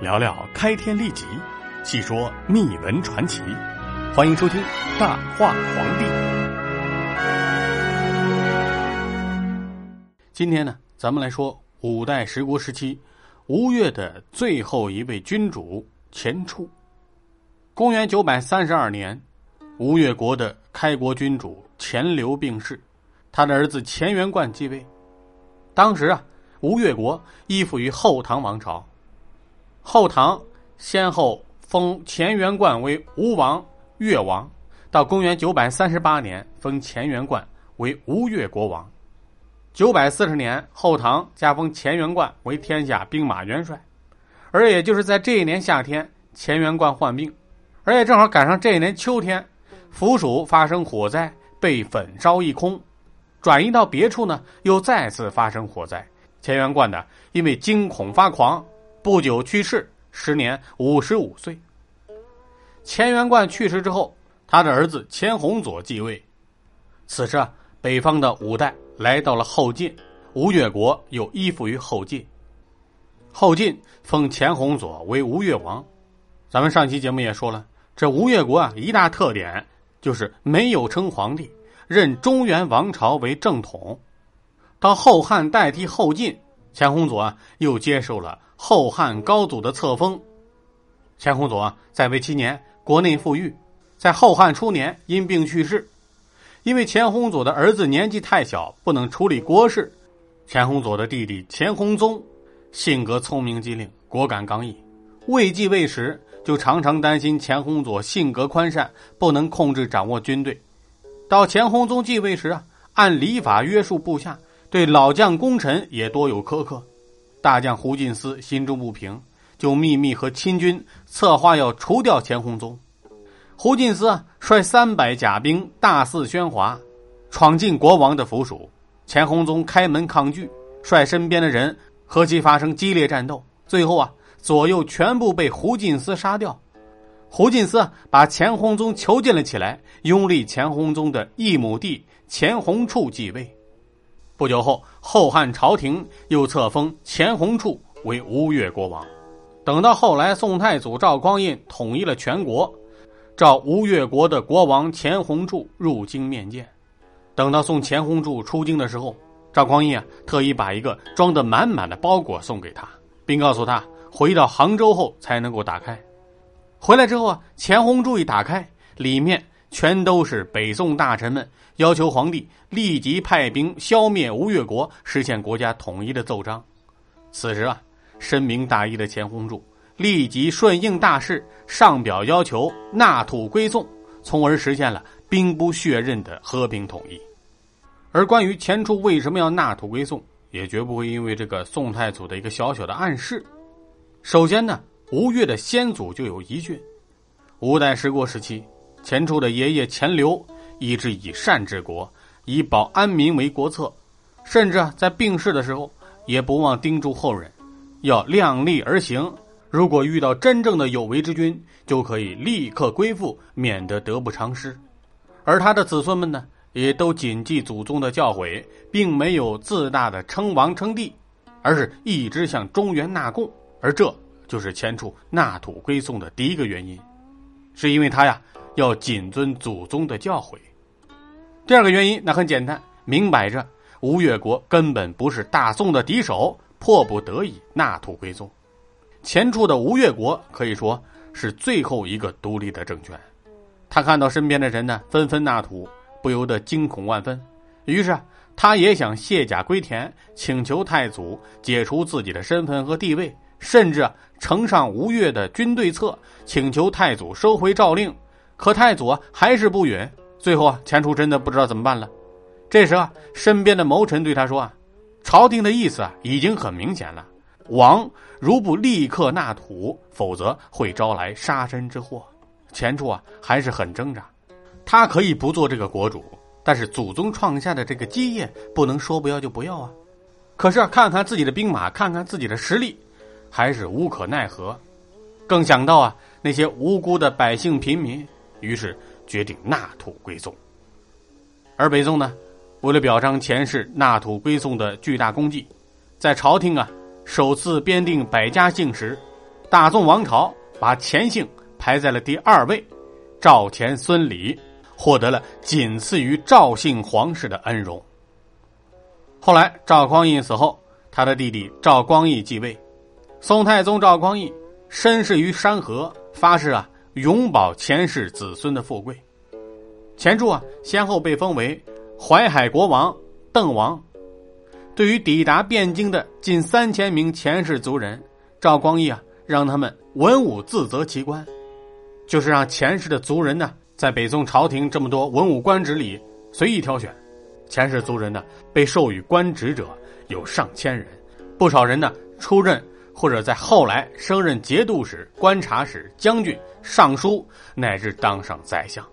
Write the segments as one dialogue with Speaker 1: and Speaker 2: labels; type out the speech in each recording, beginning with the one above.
Speaker 1: 聊聊开天立即，细说秘闻传奇。欢迎收听《大话皇帝》。今天呢，咱们来说五代十国时期吴越的最后一位君主钱俶。公元九百三十二年，吴越国的开国君主钱镠病逝，他的儿子钱元贯继位。当时啊，吴越国依附于后唐王朝。后唐先后封乾元贯为吴王、越王，到公元九百三十八年封乾元贯为吴越国王。九百四十年，后唐加封乾元贯为天下兵马元帅。而也就是在这一年夏天，乾元贯患病，而也正好赶上这一年秋天，府署发生火灾，被焚烧一空。转移到别处呢，又再次发生火灾。乾元贯呢，因为惊恐发狂。不久去世，时年五十五岁。钱元贯去世之后，他的儿子钱弘佐继位。此时啊，北方的五代来到了后晋，吴越国又依附于后晋。后晋封钱弘佐为吴越王。咱们上期节目也说了，这吴越国啊，一大特点就是没有称皇帝，认中原王朝为正统。到后汉代替后晋，钱弘佐啊又接受了。后汉高祖的册封，钱弘佐在位七年，国内富裕，在后汉初年因病去世。因为钱弘佐的儿子年纪太小，不能处理国事，钱弘佐的弟弟钱弘宗性格聪明机灵，果敢刚毅。未继位时，就常常担心钱弘佐性格宽善，不能控制掌握军队。到钱弘宗继位时啊，按礼法约束部下，对老将功臣也多有苛刻。大将胡进思心中不平，就秘密和亲军策划要除掉钱弘宗。胡进思，率三百甲兵大肆喧哗，闯进国王的府署。钱弘宗开门抗拒，率身边的人和其发生激烈战斗。最后啊，左右全部被胡进思杀掉。胡进思把钱弘宗囚禁了起来，拥立钱弘宗的一母弟钱弘处继位。不久后，后汉朝廷又册封钱弘处为吴越国王。等到后来，宋太祖赵匡胤统一了全国，召吴越国的国王钱弘处入京面见。等到送钱弘处出京的时候，赵匡胤啊特意把一个装得满满的包裹送给他，并告诉他回到杭州后才能够打开。回来之后啊，钱弘处一打开，里面。全都是北宋大臣们要求皇帝立即派兵消灭吴越国，实现国家统一的奏章。此时啊，深明大义的钱弘柱立即顺应大势，上表要求纳土归宋，从而实现了兵不血刃的和平统一。而关于钱初为什么要纳土归宋，也绝不会因为这个宋太祖的一个小小的暗示。首先呢，吴越的先祖就有遗训，五代十国时期。钱初的爷爷钱镠一直以善治国，以保安民为国策，甚至在病逝的时候也不忘叮嘱后人，要量力而行。如果遇到真正的有为之君，就可以立刻归附，免得得不偿失。而他的子孙们呢，也都谨记祖宗的教诲，并没有自大的称王称帝，而是一直向中原纳贡。而这就是钱初纳土归宋的第一个原因，是因为他呀。要谨遵祖宗的教诲。第二个原因，那很简单，明摆着吴越国根本不是大宋的敌手，迫不得已纳土归宋。前处的吴越国可以说是最后一个独立的政权。他看到身边的人呢纷纷纳土，不由得惊恐万分。于是他也想卸甲归田，请求太祖解除自己的身份和地位，甚至呈上吴越的军队册，请求太祖收回诏令。可太祖啊还是不允，最后啊钱初真的不知道怎么办了。这时啊，身边的谋臣对他说啊：“朝廷的意思啊已经很明显了，王如不立刻纳土，否则会招来杀身之祸。”钱初啊还是很挣扎，他可以不做这个国主，但是祖宗创下的这个基业不能说不要就不要啊。可是啊，看看自己的兵马，看看自己的实力，还是无可奈何。更想到啊那些无辜的百姓平民。于是决定纳土归宋，而北宋呢，为了表彰前世纳土归宋的巨大功绩，在朝廷啊首次编定百家姓时，大宋王朝把钱姓排在了第二位，赵钱孙李获得了仅次于赵姓皇室的恩荣。后来赵匡胤死后，他的弟弟赵光义继位。宋太宗赵匡胤身世于山河，发誓啊永保前世子孙的富贵。钱柱啊先后被封为淮海国王、邓王。对于抵达汴京的近三千名前世族人，赵光义啊让他们文武自择其官，就是让前世的族人呢在北宋朝廷这么多文武官职里随意挑选。前世族人呢被授予官职者有上千人，不少人呢出任。或者在后来升任节度使、观察使、将军、尚书，乃至当上宰相。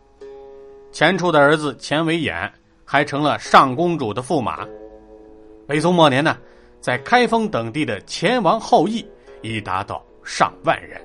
Speaker 1: 钱初的儿子钱维演还成了上公主的驸马。北宋末年呢，在开封等地的钱王后裔已达到上万人。